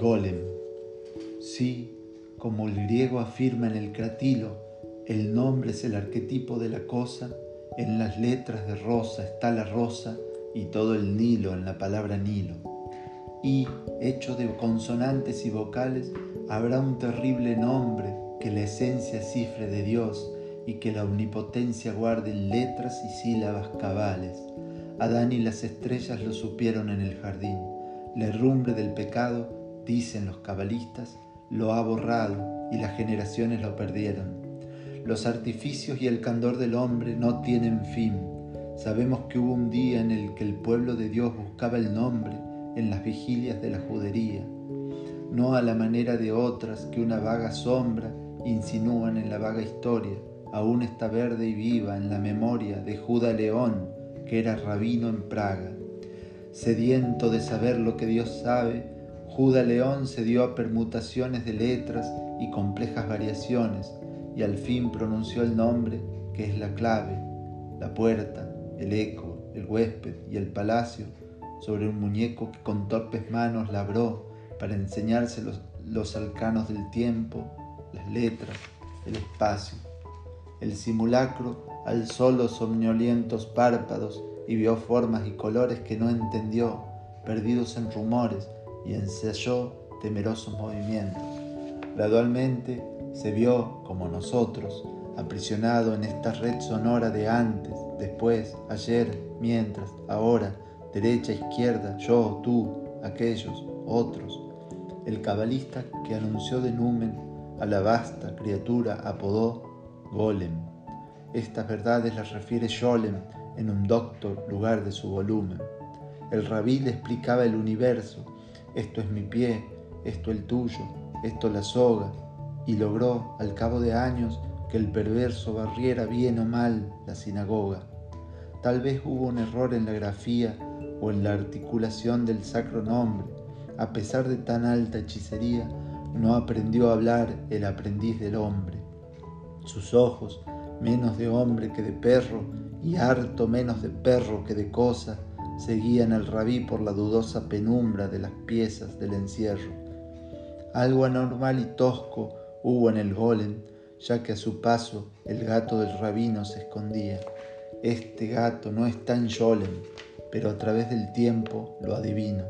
golem. Sí, como el griego afirma en el cratilo, el nombre es el arquetipo de la cosa, en las letras de rosa está la rosa y todo el Nilo en la palabra Nilo. Y, hecho de consonantes y vocales, habrá un terrible nombre que la esencia cifre de Dios y que la omnipotencia guarde en letras y sílabas cabales. Adán y las estrellas lo supieron en el jardín. La herrumbre del pecado, dicen los cabalistas, lo ha borrado y las generaciones lo perdieron. Los artificios y el candor del hombre no tienen fin. Sabemos que hubo un día en el que el pueblo de Dios buscaba el nombre en las vigilias de la judería, no a la manera de otras que una vaga sombra insinúan en la vaga historia, aún está verde y viva en la memoria de Judá León, que era rabino en Praga. Sediento de saber lo que Dios sabe, Judá León se dio a permutaciones de letras y complejas variaciones, y al fin pronunció el nombre que es la clave, la puerta, el eco, el huésped y el palacio, sobre un muñeco que con torpes manos labró para enseñarse los, los del tiempo, las letras, el espacio. El simulacro alzó los somnolientos párpados y vio formas y colores que no entendió, perdidos en rumores, y ensayó temerosos movimientos. Gradualmente se vio, como nosotros, aprisionado en esta red sonora de antes, después, ayer, mientras, ahora, derecha, izquierda, yo, tú, aquellos, otros. El cabalista que anunció de numen a la vasta criatura apodó Golem. Estas verdades las refiere Scholem en un doctor lugar de su volumen. El rabí le explicaba el universo, esto es mi pie, esto el tuyo, esto la soga, y logró, al cabo de años, que el perverso barriera bien o mal la sinagoga. Tal vez hubo un error en la grafía o en la articulación del sacro nombre. A pesar de tan alta hechicería, no aprendió a hablar el aprendiz del hombre. Sus ojos, menos de hombre que de perro, y harto menos de perro que de cosa, seguían al rabí por la dudosa penumbra de las piezas del encierro. Algo anormal y tosco hubo en el golem, ya que a su paso el gato del rabino se escondía. Este gato no está en Yolem, pero a través del tiempo lo adivino.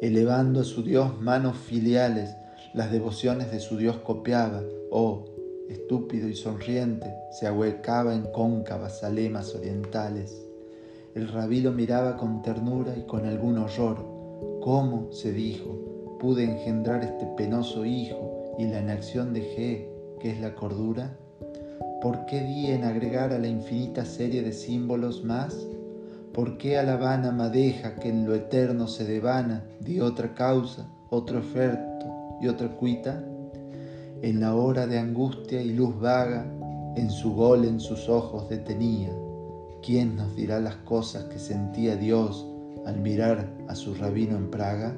Elevando a su Dios manos filiales, las devociones de su Dios copiaba, oh, estúpido y sonriente, se ahuecaba en cóncavas alemas orientales. El rabí lo miraba con ternura y con algún horror. ¿Cómo, se dijo, pude engendrar este penoso hijo y la inacción de G, que es la cordura? ¿Por qué di en agregar a la infinita serie de símbolos más? ¿Por qué a la vana madeja que en lo eterno se devana di otra causa, otro oferto y otra cuita? en la hora de angustia y luz vaga, en su gol en sus ojos detenía. ¿Quién nos dirá las cosas que sentía Dios al mirar a su rabino en Praga?